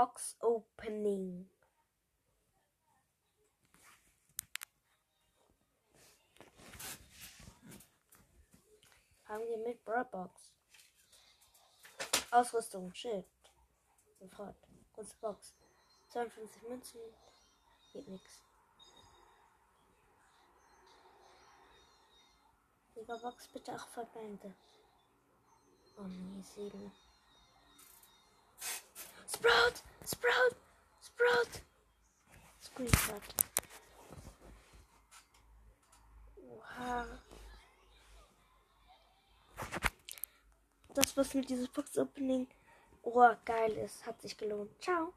Box Opening. Haben wir mit Broadbox. Ausrüstung, Schild. Sofort. Große Box. 52 Münzen. Geht nix. Mega Box, bitte 8 Verbände. Oh nee, Seele. Screenshot. Oha. Das, was mit diesem Box Opening oh, geil ist, hat sich gelohnt. Ciao.